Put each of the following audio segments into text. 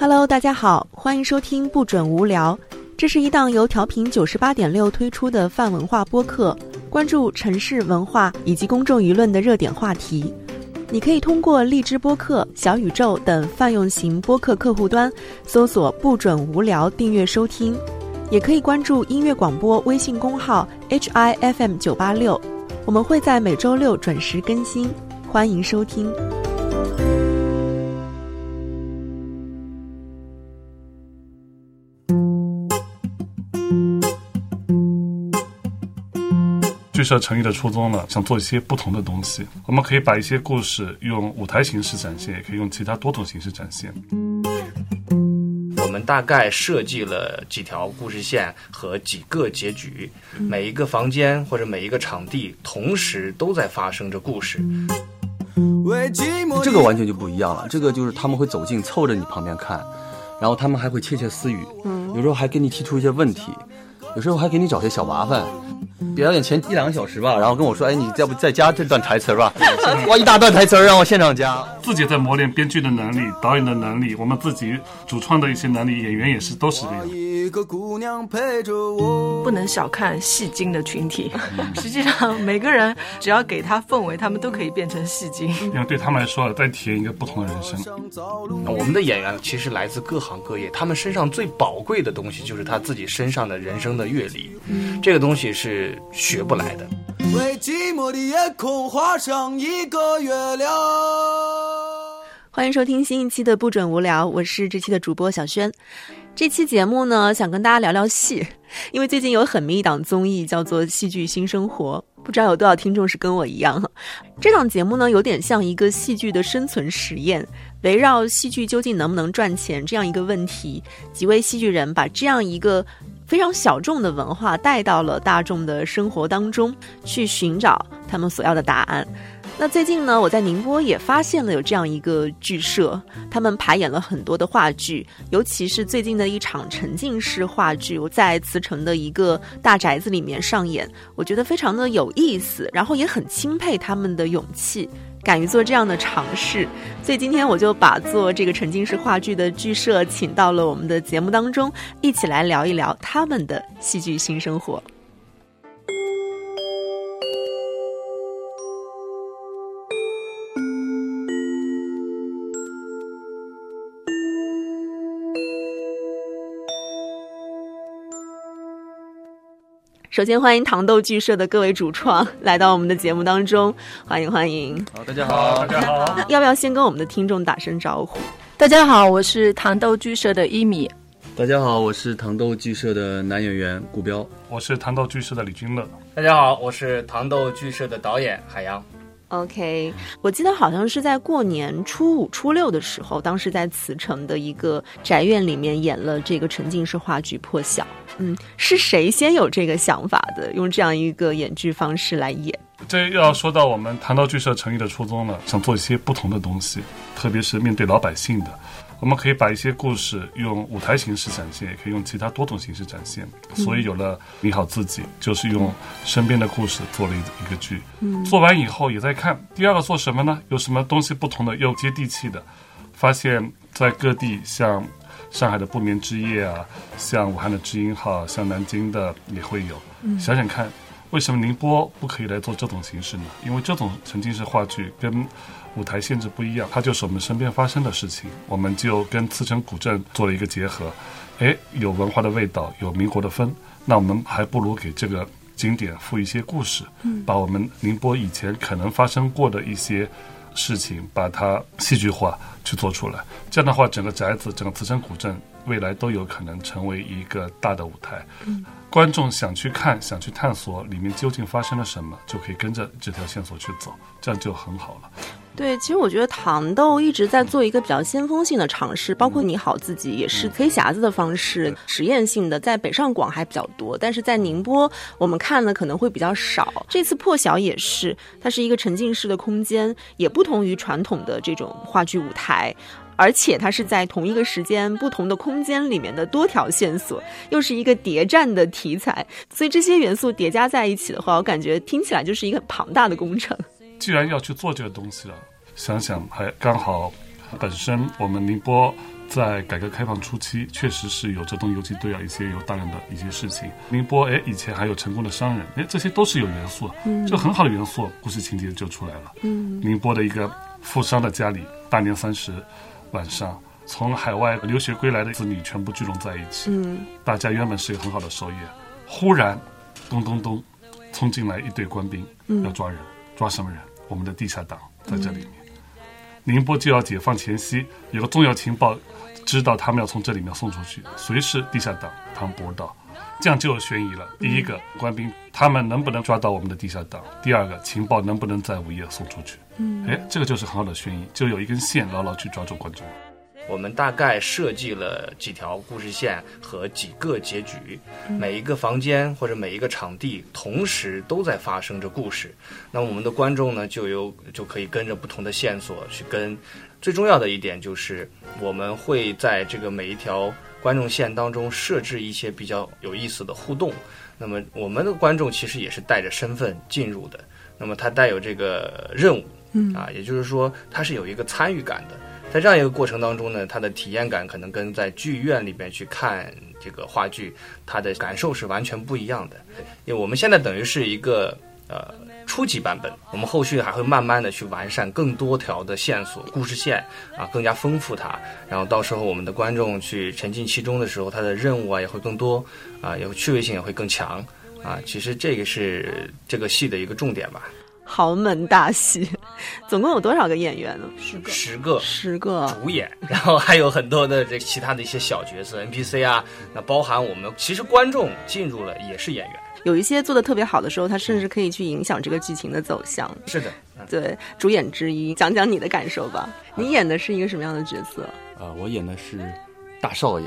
Hello，大家好，欢迎收听不准无聊。这是一档由调频九十八点六推出的泛文化播客，关注城市文化以及公众舆论的热点话题。你可以通过荔枝播客、小宇宙等泛用型播客客户端搜索“不准无聊”订阅收听，也可以关注音乐广播微信公号 HIFM 九八六，我们会在每周六准时更新，欢迎收听。剧社成立的初衷呢，想做一些不同的东西。我们可以把一些故事用舞台形式展现，也可以用其他多种形式展现。我们大概设计了几条故事线和几个结局，每一个房间或者每一个场地同时都在发生着故事。这个完全就不一样了，这个就是他们会走近凑着你旁边看，然后他们还会窃窃私语，有时候还给你提出一些问题，有时候还给你找些小麻烦。表演前一两个小时吧，然后跟我说：“哎，你要不再加这段台词吧？”哇，一大段台词让我现场加。自己在磨练编剧的能力、导演的能力，我们自己主创的一些能力，演员也是都是这样。一个姑娘陪着我不能小看戏精的群体，实际上每个人只要给他氛围，他们都可以变成戏精。因为对他们来说，在体验一个不同的人生。我们的演员其实来自各行各业，他们身上最宝贵的东西就是他自己身上的人生的阅历。这个东西是。学不来的。为寂寞的夜空画上一个月亮。欢迎收听新一期的不准无聊，我是这期的主播小轩。这期节目呢，想跟大家聊聊戏，因为最近有很迷一档综艺叫做《戏剧新生活》，不知道有多少听众是跟我一样。这档节目呢，有点像一个戏剧的生存实验，围绕戏剧究竟能不能赚钱这样一个问题，几位戏剧人把这样一个。非常小众的文化带到了大众的生活当中，去寻找他们所要的答案。那最近呢，我在宁波也发现了有这样一个剧社，他们排演了很多的话剧，尤其是最近的一场沉浸式话剧，我在慈城的一个大宅子里面上演，我觉得非常的有意思，然后也很钦佩他们的勇气。敢于做这样的尝试，所以今天我就把做这个沉浸式话剧的剧社请到了我们的节目当中，一起来聊一聊他们的戏剧新生活。首先欢迎糖豆剧社的各位主创来到我们的节目当中，欢迎欢迎。好，大家好，大家好。要不要先跟我们的听众打声招呼？大家好，我是糖豆剧社的一米。大家好，我是糖豆剧社的男演员顾彪。我是糖豆剧社的李君乐。大家好，我是糖豆剧社的导演海洋。OK，我记得好像是在过年初五、初六的时候，当时在慈城的一个宅院里面演了这个沉浸式话剧《破晓》。嗯，是谁先有这个想法的？用这样一个演剧方式来演？这又要说到我们谈到剧社成立的初衷了，想做一些不同的东西，特别是面对老百姓的，我们可以把一些故事用舞台形式展现，也可以用其他多种形式展现。所以有了《你好自己》，就是用身边的故事做了一一个剧。嗯，做完以后也在看第二个做什么呢？有什么东西不同的又接地气的？发现，在各地像。上海的不眠之夜啊，像武汉的知音号，像南京的也会有。想想看，为什么宁波不可以来做这种形式呢？因为这种沉浸式话剧跟舞台限制不一样，它就是我们身边发生的事情。我们就跟茨城古镇做了一个结合，哎，有文化的味道，有民国的风。那我们还不如给这个景点附一些故事，把我们宁波以前可能发生过的一些。事情把它戏剧化去做出来，这样的话，整个宅子、整个慈城古镇未来都有可能成为一个大的舞台。观众想去看、想去探索里面究竟发生了什么，就可以跟着这条线索去走，这样就很好了。对，其实我觉得糖豆一直在做一个比较先锋性的尝试，包括你好自己也是黑匣子的方式，实验性的，在北上广还比较多，但是在宁波我们看的可能会比较少。这次破晓也是，它是一个沉浸式的空间，也不同于传统的这种话剧舞台，而且它是在同一个时间、不同的空间里面的多条线索，又是一个谍战的题材，所以这些元素叠加在一起的话，我感觉听起来就是一个很庞大的工程。既然要去做这个东西了，想想还刚好，本身我们宁波在改革开放初期，确实是有这东游击队啊，一些有大量的一些事情。宁波，哎，以前还有成功的商人，哎，这些都是有元素，这很好的元素，故事情节就出来了。嗯，宁波的一个富商的家里，大年三十晚上，从海外留学归来的子女全部聚拢在一起，嗯，大家原本是有很好的收益，忽然，咚咚咚，冲进来一队官兵，要抓人，抓什么人？我们的地下党在这里面。宁波就要解放前夕，有个重要情报。知道他们要从这里面送出去，谁是地下党，他们不知道，这样就有悬疑了。第一个，官兵他们能不能抓到我们的地下党？第二个，情报能不能在午夜送出去？嗯，哎，这个就是很好的悬疑，就有一根线牢牢去抓住观众。我们大概设计了几条故事线和几个结局，每一个房间或者每一个场地同时都在发生着故事，那么我们的观众呢就有就可以跟着不同的线索去跟。最重要的一点就是，我们会在这个每一条观众线当中设置一些比较有意思的互动。那么，我们的观众其实也是带着身份进入的。那么，他带有这个任务，嗯啊，也就是说，他是有一个参与感的。在这样一个过程当中呢，他的体验感可能跟在剧院里面去看这个话剧，他的感受是完全不一样的。因为我们现在等于是一个呃。初级版本，我们后续还会慢慢的去完善更多条的线索、故事线啊，更加丰富它。然后到时候我们的观众去沉浸其中的时候，他的任务啊也会更多啊，也趣味性也会更强啊。其实这个是这个戏的一个重点吧。豪门大戏，总共有多少个演员呢？十个，十个，十个主演，然后还有很多的这其他的一些小角色 NPC 啊，那包含我们其实观众进入了也是演员。有一些做的特别好的时候，他甚至可以去影响这个剧情的走向。是的，对，主演之一，讲讲你的感受吧。你演的是一个什么样的角色？啊，我演的是大少爷，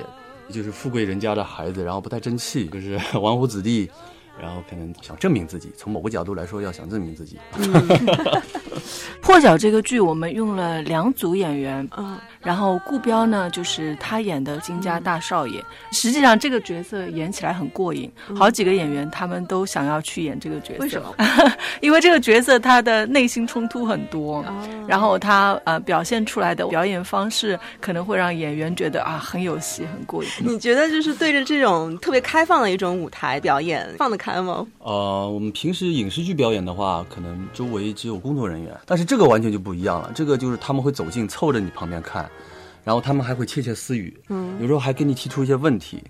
就是富贵人家的孩子，然后不太争气，就是 纨绔子弟。然后可能想证明自己，从某个角度来说，要想证明自己。破晓这个剧，我们用了两组演员，嗯，然后顾彪呢，就是他演的金家大少爷。实际上这个角色演起来很过瘾，好几个演员他们都想要去演这个角色。为什么？因为这个角色他的内心冲突很多，然后他呃表现出来的表演方式可能会让演员觉得啊很有戏，很过瘾。你觉得就是对着这种特别开放的一种舞台表演，放得开吗？呃，我们平时影视剧表演的话，可能周围只有工作人员，但是这个完全就不一样了。这个就是他们会走近，凑着你旁边看，然后他们还会窃窃私语，嗯，有时候还给你提出一些问题，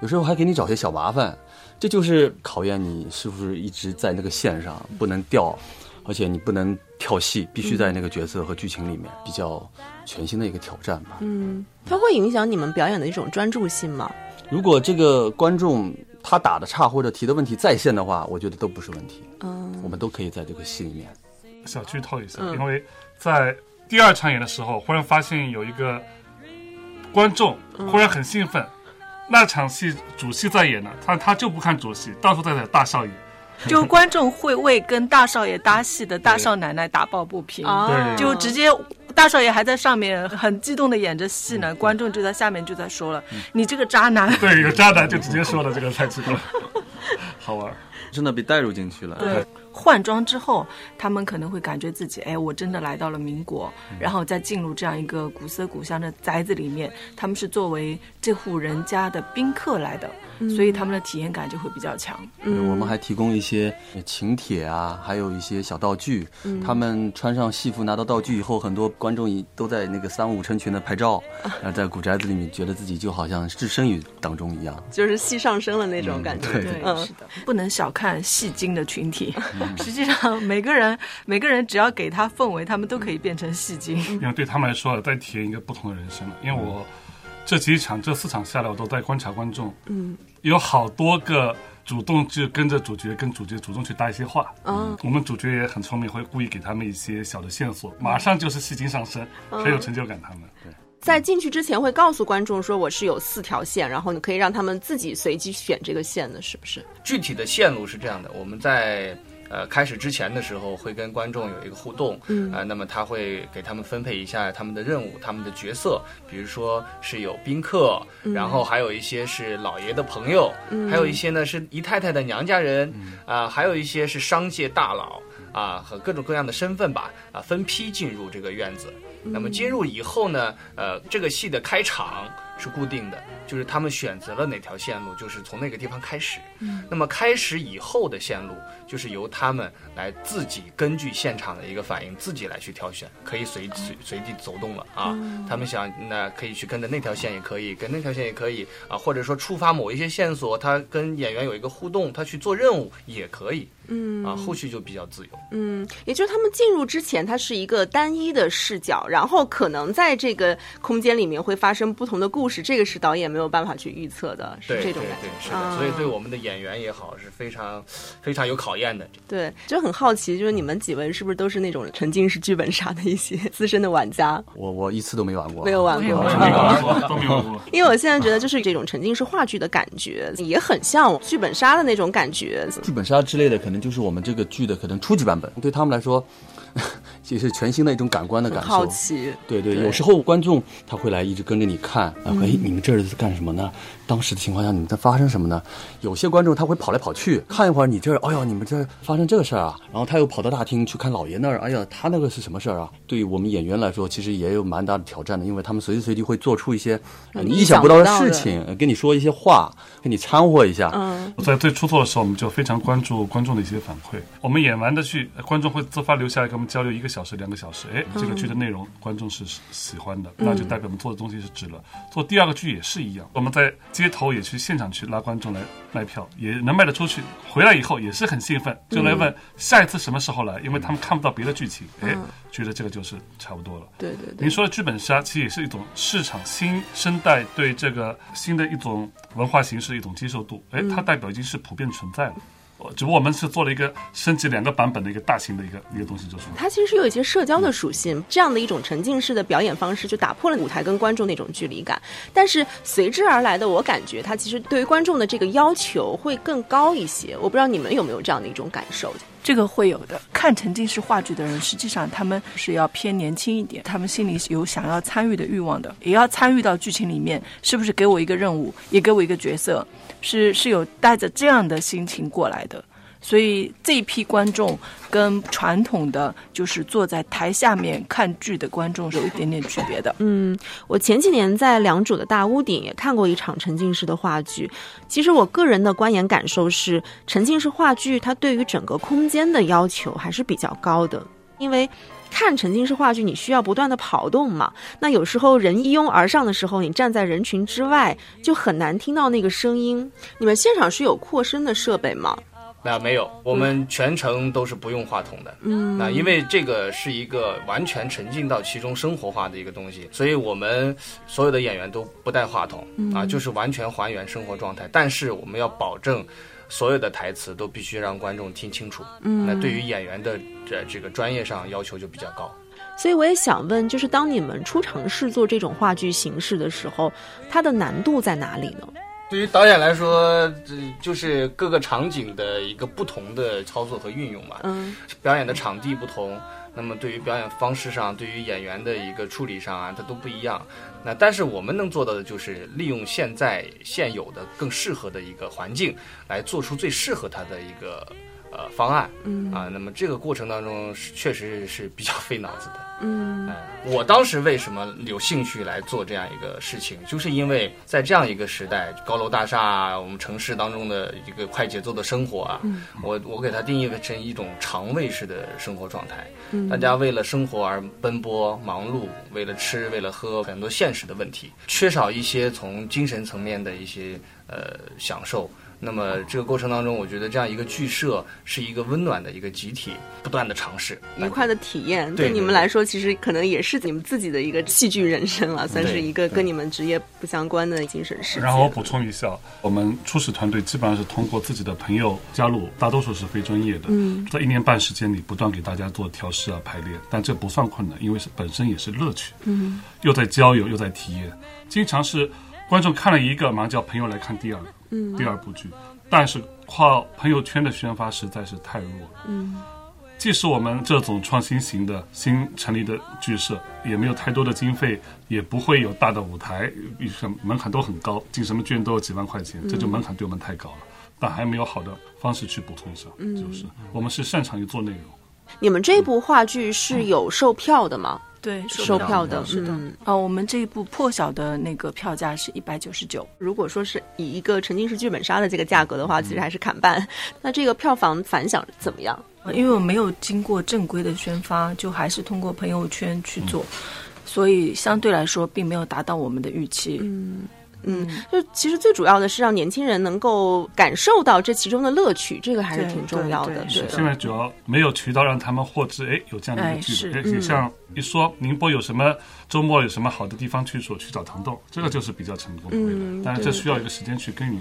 有时候还给你找些小麻烦，这就是考验你是不是一直在那个线上不能掉，而且你不能跳戏，必须在那个角色和剧情里面，比较全新的一个挑战吧。嗯，它会影响你们表演的一种专注性吗？如果这个观众。他打的差或者提的问题在线的话，我觉得都不是问题。嗯，我们都可以在这个戏里面。小剧透一下，因为在第二场演的时候，忽然发现有一个观众忽然很兴奋，那场戏主戏在演呢，他他就不看主戏，到处在演大少爷，就观众会为跟大少爷搭戏的大少奶奶打抱不平，对，就直接。大少爷还在上面很激动的演着戏呢，观众就在下面就在说了：“你这个渣男。”对，有渣男就直接说了这个太激动了，好玩，真的被带入进去了。对。换装之后，他们可能会感觉自己，哎，我真的来到了民国，然后再进入这样一个古色古香的宅子里面，他们是作为这户人家的宾客来的，所以他们的体验感就会比较强。嗯，我们还提供一些请帖啊，还有一些小道具。他们穿上戏服拿到道具以后，很多观众都在那个三五成群的拍照，然后在古宅子里面觉得自己就好像置身于当中一样，就是戏上升了那种感觉。对，是的，不能小看戏精的群体。实际上，每个人 每个人只要给他氛围，他们都可以变成戏精。因为对他们来说，在体验一个不同的人生了。因为我这几场、这四场下来，我都在观察观众。嗯，有好多个主动就跟着主角，跟主角主动去搭一些话。嗯，我们主角也很聪明，会故意给他们一些小的线索，马上就是戏精上身，很有成就感。他们对，在进去之前会告诉观众说我是有四条线，然后你可以让他们自己随机选这个线的，是不是？具体的线路是这样的，我们在。呃，开始之前的时候会跟观众有一个互动，嗯，呃，那么他会给他们分配一下他们的任务、他们的角色，比如说是有宾客，然后还有一些是老爷的朋友，还有一些呢是姨太太的娘家人，啊，还有一些是商界大佬，啊，和各种各样的身份吧，啊，分批进入这个院子。那么进入以后呢，呃，这个戏的开场是固定的，就是他们选择了哪条线路，就是从那个地方开始。嗯，那么开始以后的线路，就是由他们来自己根据现场的一个反应，自己来去挑选，可以随随随地走动了啊。他们想，那可以去跟着那条线也可以，跟那条线也可以啊，或者说触发某一些线索，他跟演员有一个互动，他去做任务也可以。嗯啊，后续就比较自由。嗯，也就是他们进入之前，它是一个单一的视角，然后可能在这个空间里面会发生不同的故事，这个是导演没有办法去预测的，是这种感觉。是的，所以对我们的演员也好是非常非常有考验的。对，就很好奇，就是你们几位是不是都是那种沉浸式剧本杀的一些资深的玩家？我我一次都没玩过，没有玩过，没玩过，都没玩过。因为我现在觉得，就是这种沉浸式话剧的感觉，也很像剧本杀的那种感觉。剧本杀之类的，可能就是我们这个剧。的可能初级版本对他们来说，也是全新的一种感官的感受。好奇，对对，有时候观众他会来一直跟着你看，啊，哎，你们这是干什么呢？当时的情况下，你们在发生什么呢？有些观众他会跑来跑去看一会儿，你这，哎呦，你们这发生这个事儿啊，然后他又跑到大厅去看老爷那儿，哎呀，他那个是什么事儿啊？对于我们演员来说，其实也有蛮大的挑战的，因为他们随时随地会做出一些你意想不到的事情，跟你说一些话，跟你掺和一下。嗯，在最出错的时候，我们就非常关注观众的一些反馈。我们演完的剧，观众会自发留下来跟我们交流一个小时、两个小时。哎，这个剧的内容观众是喜欢的，那就代表我们做的东西是值了。做第二个剧也是一样，我们在街头也去。现场去拉观众来卖票，也能卖得出去。回来以后也是很兴奋，就来问下一次什么时候来，因为他们看不到别的剧情，哎，觉得这个就是差不多了。对对对，您说的剧本杀其实也是一种市场新生代对这个新的一种文化形式一种接受度，哎，它代表已经是普遍存在了。只不过我们是做了一个升级两个版本的一个大型的一个一个东西，就是它其实是有一些社交的属性，这样的一种沉浸式的表演方式，就打破了舞台跟观众那种距离感。但是随之而来的，我感觉它其实对于观众的这个要求会更高一些。我不知道你们有没有这样的一种感受？这个会有的。看沉浸式话剧的人，实际上他们是要偏年轻一点，他们心里有想要参与的欲望的，也要参与到剧情里面。是不是给我一个任务，也给我一个角色？是是有带着这样的心情过来的。所以这一批观众跟传统的就是坐在台下面看剧的观众是有一点点区别的。嗯，我前几年在良渚的大屋顶也看过一场沉浸式的话剧。其实我个人的观演感受是，沉浸式话剧它对于整个空间的要求还是比较高的。因为看沉浸式话剧，你需要不断的跑动嘛。那有时候人一拥而上的时候，你站在人群之外，就很难听到那个声音。你们现场是有扩声的设备吗？那没有，我们全程都是不用话筒的。嗯，那因为这个是一个完全沉浸到其中生活化的一个东西，所以我们所有的演员都不带话筒啊，就是完全还原生活状态。但是我们要保证所有的台词都必须让观众听清楚。嗯，那对于演员的这这个专业上要求就比较高。所以我也想问，就是当你们初尝试做这种话剧形式的时候，它的难度在哪里呢？对于导演来说，这就是各个场景的一个不同的操作和运用嘛。嗯，表演的场地不同，那么对于表演方式上，对于演员的一个处理上啊，它都不一样。那但是我们能做到的就是利用现在现有的更适合的一个环境，来做出最适合它的一个呃方案。嗯啊，那么这个过程当中确实是比较费脑子的。嗯，我当时为什么有兴趣来做这样一个事情，就是因为在这样一个时代，高楼大厦，我们城市当中的一个快节奏的生活啊，我我给它定义为成一种肠胃式的生活状态。大家为了生活而奔波忙碌，为了吃，为了喝，很多现实的问题，缺少一些从精神层面的一些呃享受。那么这个过程当中，我觉得这样一个剧社是一个温暖的一个集体，不断的尝试愉快的体验，对你们来说，其实可能也是你们自己的一个戏剧人生了，算是一个跟你们职业不相关的精神世界。然后我补充一下，我们初始团队基本上是通过自己的朋友加入，大多数是非专业的，嗯在一年半时间里不断给大家做调试啊排练，但这不算困难，因为是本身也是乐趣，嗯，又在交友又在体验，经常是观众看了一个，马上叫朋友来看第二个。第二部剧，但是靠朋友圈的宣发实在是太弱了。嗯，即使我们这种创新型的新成立的剧社，也没有太多的经费，也不会有大的舞台，门槛都很高，进什么剧院都要几万块钱，这就门槛对我们太高了。但还没有好的方式去补充上，就是我们是擅长于做内容，你们这部话剧是有售票的吗？对，售票的是的。啊，我们这一部破晓的那个票价是一百九十九。如果说是以一个沉浸式剧本杀的这个价格的话，其实还是砍半。那这个票房反响怎么样？因为我没有经过正规的宣发，就还是通过朋友圈去做，所以相对来说并没有达到我们的预期。嗯。嗯，就其实最主要的是让年轻人能够感受到这其中的乐趣，这个还是挺重要的。对现在主要没有渠道让他们获知，哎，有这样的一个剧本。哎，像一说宁波有什么周末有什么好的地方去所，去找糖豆，这个就是比较成功的。嗯但是这需要一个时间去耕耘。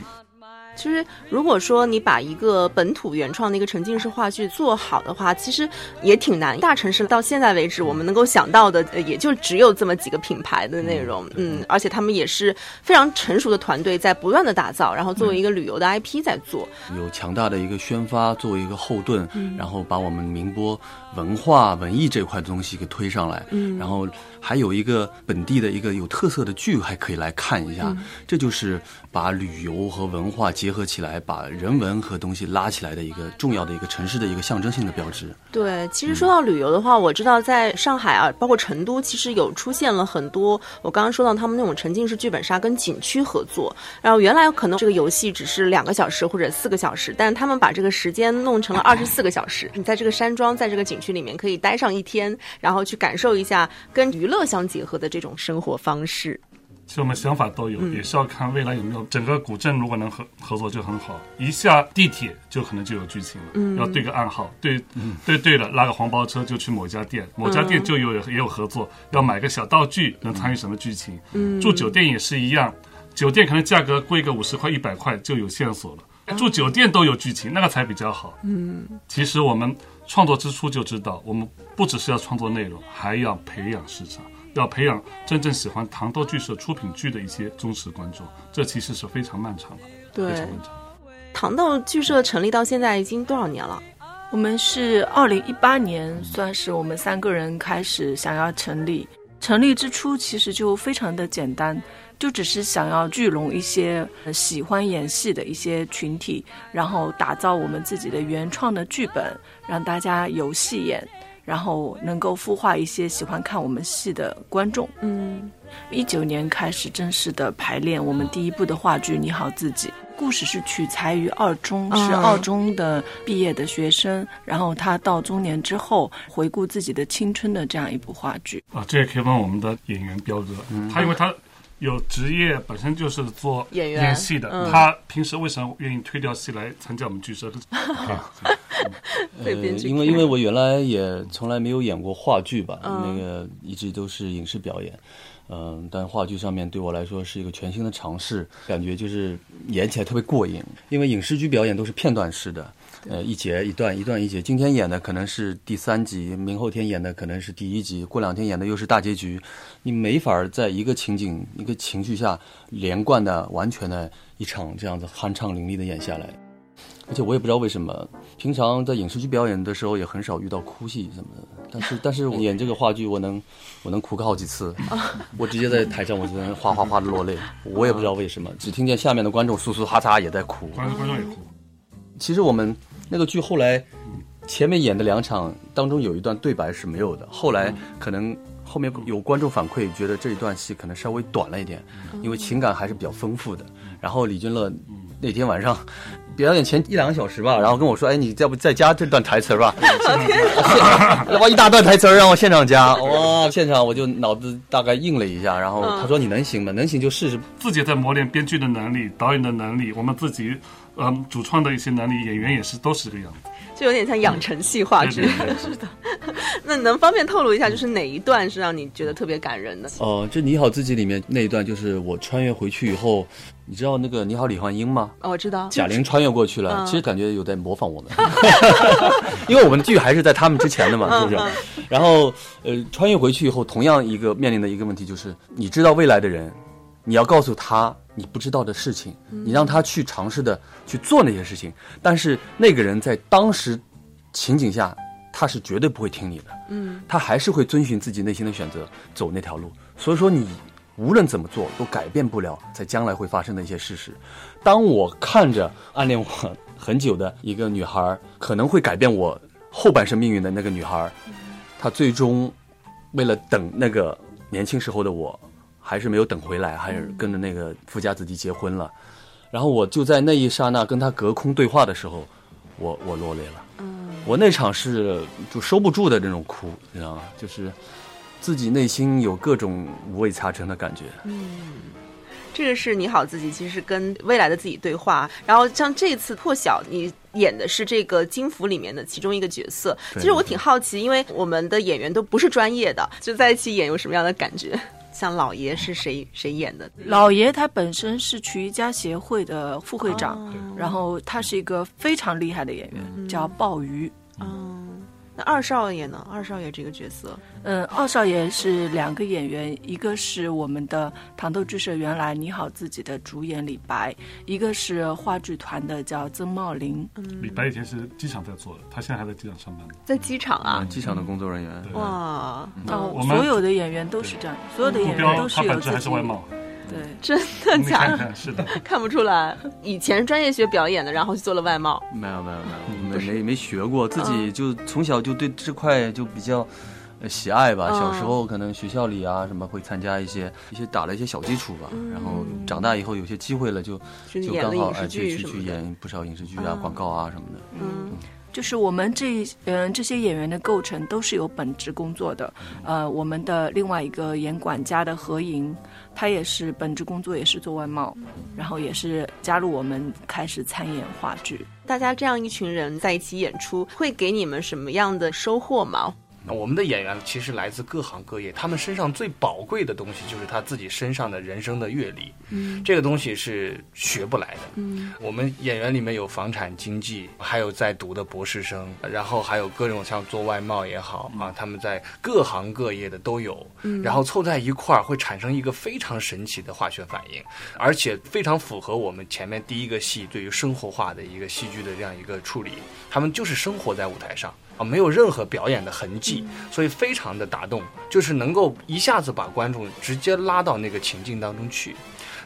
其实，如果说你把一个本土原创的一个沉浸式话剧做好的话，其实也挺难。大城市到现在为止，我们能够想到的，也就只有这么几个品牌的内容。嗯，而且他们也是非常成熟的团队，在不断的打造，然后作为一个旅游的 IP 在做，有强大的一个宣发作为一个后盾，然后把我们宁波文化文艺这块东西给推上来。嗯，然后还有一个本地的一个有特色的剧还可以来看一下，这就是把旅游和文化。结合起来，把人文和东西拉起来的一个重要的一个城市的一个象征性的标志。对，其实说到旅游的话，我知道在上海啊，包括成都，其实有出现了很多。我刚刚说到他们那种沉浸式剧本杀跟景区合作，然后原来可能这个游戏只是两个小时或者四个小时，但是他们把这个时间弄成了 二十四个小时。你在这个山庄，在这个景区里面可以待上一天，然后去感受一下跟娱乐相结合的这种生活方式。其实我们想法都有，也是要看未来有没有整个古镇如果能合合作就很好。一下地铁就可能就有剧情了，要对个暗号，对对对了，拉个黄包车就去某家店，某家店就有也有合作，要买个小道具能参与什么剧情。住酒店也是一样，酒店可能价格贵个五十块一百块就有线索了，住酒店都有剧情，那个才比较好。嗯，其实我们创作之初就知道，我们不只是要创作内容，还要培养市场。要培养真正喜欢糖豆剧社出品剧的一些忠实观众，这其实是非常漫长的。对，非常漫长。糖豆剧社成立到现在已经多少年了？我们是二零一八年，算是我们三个人开始想要成立。成立之初其实就非常的简单，就只是想要聚拢一些喜欢演戏的一些群体，然后打造我们自己的原创的剧本，让大家有戏演。然后能够孵化一些喜欢看我们戏的观众。嗯，一九年开始正式的排练我们第一部的话剧《你好自己》，故事是取材于二中，是二中的毕业的学生，然后他到中年之后回顾自己的青春的这样一部话剧。啊，这也可以问我们的演员彪哥，他因为他。有职业本身就是做演员演戏的，他平时为什么愿意推掉戏来参加我们剧社的？呃，因为因为我原来也从来没有演过话剧吧，那个一直都是影视表演，嗯，但话剧上面对我来说是一个全新的尝试，感觉就是演起来特别过瘾，因为影视剧表演都是片段式的。呃，一节一段，一段一节。今天演的可能是第三集，明后天演的可能是第一集，过两天演的又是大结局。你没法在一个情景、一个情绪下连贯的、完全的一场这样子酣畅淋漓的演下来。而且我也不知道为什么，平常在影视剧表演的时候也很少遇到哭戏什么的。但是，但是演这个话剧，我能，我能哭个好几次。我直接在台上，我就能哗哗哗的落泪。我也不知道为什么，只听见下面的观众簌簌哈嚓也在哭。观众观众也哭。其实我们。那个剧后来，前面演的两场当中有一段对白是没有的。后来可能后面有观众反馈，觉得这一段戏可能稍微短了一点，因为情感还是比较丰富的。然后李君乐那天晚上表演前一两个小时吧，然后跟我说：“哎，你要不再加这段台词吧？”哇，一大段台词让我现场加，哇，现场我就脑子大概应了一下。然后他说：“你能行吗？能行就试试。”自己在磨练编剧的能力、导演的能力，我们自己。嗯，主创的一些能力，演员也是都是这个样子，就有点像养成系话剧。是的，那能方便透露一下，就是哪一段是让你觉得特别感人的？哦，就你好自己里面那一段，就是我穿越回去以后，你知道那个你好李焕英吗？哦，我知道。贾玲穿越过去了，其实感觉有在模仿我们，因为我们的剧还是在他们之前的嘛，是不是？然后呃，穿越回去以后，同样一个面临的一个问题就是，你知道未来的人，你要告诉他。你不知道的事情，你让他去尝试的去做那些事情，但是那个人在当时情景下，他是绝对不会听你的，嗯，他还是会遵循自己内心的选择走那条路。所以说，你无论怎么做，都改变不了在将来会发生的一些事实。当我看着暗恋我很久的一个女孩可能会改变我后半生命运的那个女孩，她最终为了等那个年轻时候的我，还是没有等回来，还是跟着那个富家子弟结婚了。然后我就在那一刹那跟她隔空对话的时候，我我落泪了。嗯，我那场是就收不住的那种哭，你知道吗？就是自己内心有各种五味杂陈的感觉。嗯。这个是你好自己，其实是跟未来的自己对话。然后像这次破晓，你演的是这个金府里面的其中一个角色。其实我挺好奇，因为我们的演员都不是专业的，就在一起演有什么样的感觉？像老爷是谁谁演的？老爷他本身是曲艺家协会的副会长，然后他是一个非常厉害的演员，叫鲍鱼。那二少爷呢？二少爷这个角色，嗯，二少爷是两个演员，一个是我们的糖豆剧社原来你好自己的主演李白，一个是话剧团的叫曾茂林。李白以前是机场在做的，他现在还在机场上班呢。在机场啊，机场的工作人员。哇，哦，所有的演员都是这样，所有的演员都是有自己。对，真的假的？是的，看不出来。以前专业学表演的，然后去做了外贸。没有没有没有，没没没学过，自己就从小就对这块就比较喜爱吧。小时候可能学校里啊什么会参加一些一些打了一些小基础吧。然后长大以后有些机会了，就就刚好哎去去去演不少影视剧啊、广告啊什么的。嗯。就是我们这嗯这些演员的构成都是有本职工作的，呃，我们的另外一个演管家的何莹，他也是本职工作也是做外贸，然后也是加入我们开始参演话剧。大家这样一群人在一起演出，会给你们什么样的收获吗？那我们的演员其实来自各行各业，他们身上最宝贵的东西就是他自己身上的人生的阅历。嗯，这个东西是学不来的。嗯，我们演员里面有房产经济，还有在读的博士生，然后还有各种像做外贸也好啊，他们在各行各业的都有。嗯，然后凑在一块儿会产生一个非常神奇的化学反应，而且非常符合我们前面第一个戏对于生活化的一个戏剧的这样一个处理。他们就是生活在舞台上。啊，没有任何表演的痕迹，所以非常的打动，就是能够一下子把观众直接拉到那个情境当中去。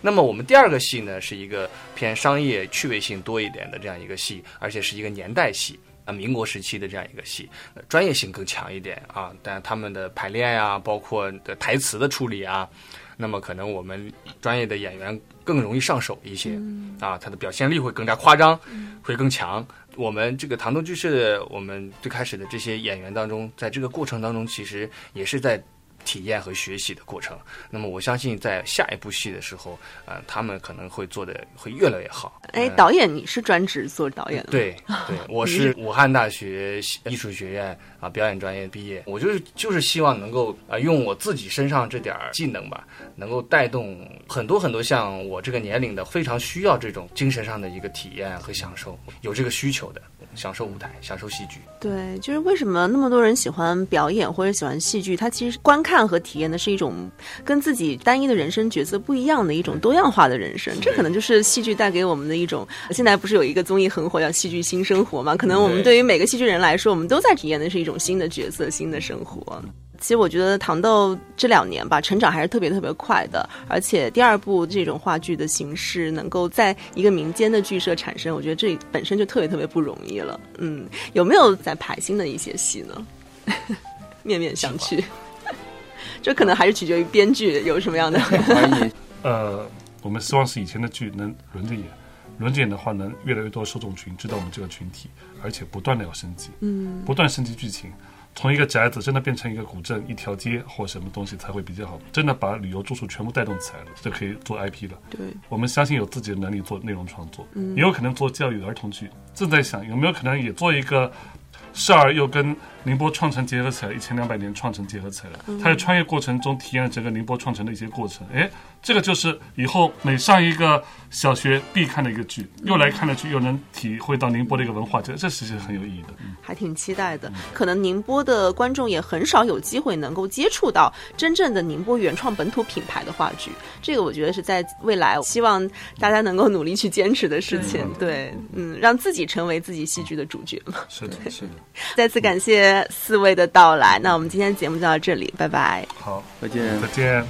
那么我们第二个戏呢，是一个偏商业趣味性多一点的这样一个戏，而且是一个年代戏啊，民国时期的这样一个戏，专业性更强一点啊。但他们的排练呀，包括的台词的处理啊，那么可能我们专业的演员更容易上手一些啊，他的表现力会更加夸张，会更强。我们这个唐豆剧社，我们最开始的这些演员当中，在这个过程当中，其实也是在。体验和学习的过程，那么我相信在下一部戏的时候，呃，他们可能会做的会越来越好。哎，导演，你是专职做导演的？对对，我是武汉大学艺术学院啊表演专业毕业，我就是就是希望能够啊用我自己身上这点技能吧，能够带动很多很多像我这个年龄的非常需要这种精神上的一个体验和享受，有这个需求的。享受舞台，享受戏剧。对，就是为什么那么多人喜欢表演或者喜欢戏剧？它其实观看和体验的是一种跟自己单一的人生角色不一样的一种多样化的人生。这可能就是戏剧带给我们的一种。现在不是有一个综艺很火叫《戏剧新生活》吗？可能我们对于每个戏剧人来说，我们都在体验的是一种新的角色、新的生活。其实我觉得糖豆这两年吧，成长还是特别特别快的，而且第二部这种话剧的形式能够在一个民间的剧社产生，我觉得这本身就特别特别不容易了。嗯，有没有在排新的一些戏呢？面面相觑，这可能还是取决于编剧有什么样的。呃，我们希望是以前的剧能轮着演，轮着演的话，能越来越多受众群知道我们这个群体，而且不断的要升级，嗯，不断升级剧情。从一个宅子真的变成一个古镇，一条街或什么东西才会比较好？真的把旅游住宿全部带动起来了，就可以做 IP 了。对，我们相信有自己的能力做内容创作，也有可能做教育儿童剧。正在想有没有可能也做一个。少儿又跟宁波创城结合起来，一千两百年创城结合起来，他在穿越过程中体验了整个宁波创城的一些过程。哎，这个就是以后每上一个小学必看的一个剧，又来看的剧，又能体会到宁波的一个文化，这这其实很有意义的。还挺期待的。可能宁波的观众也很少有机会能够接触到真正的宁波原创本土品牌的话剧，这个我觉得是在未来希望大家能够努力去坚持的事情。对，嗯，让自己成为自己戏剧的主角嘛。是的，是的。再次感谢四位的到来那我们今天节目就到这里拜拜。好再见。再见。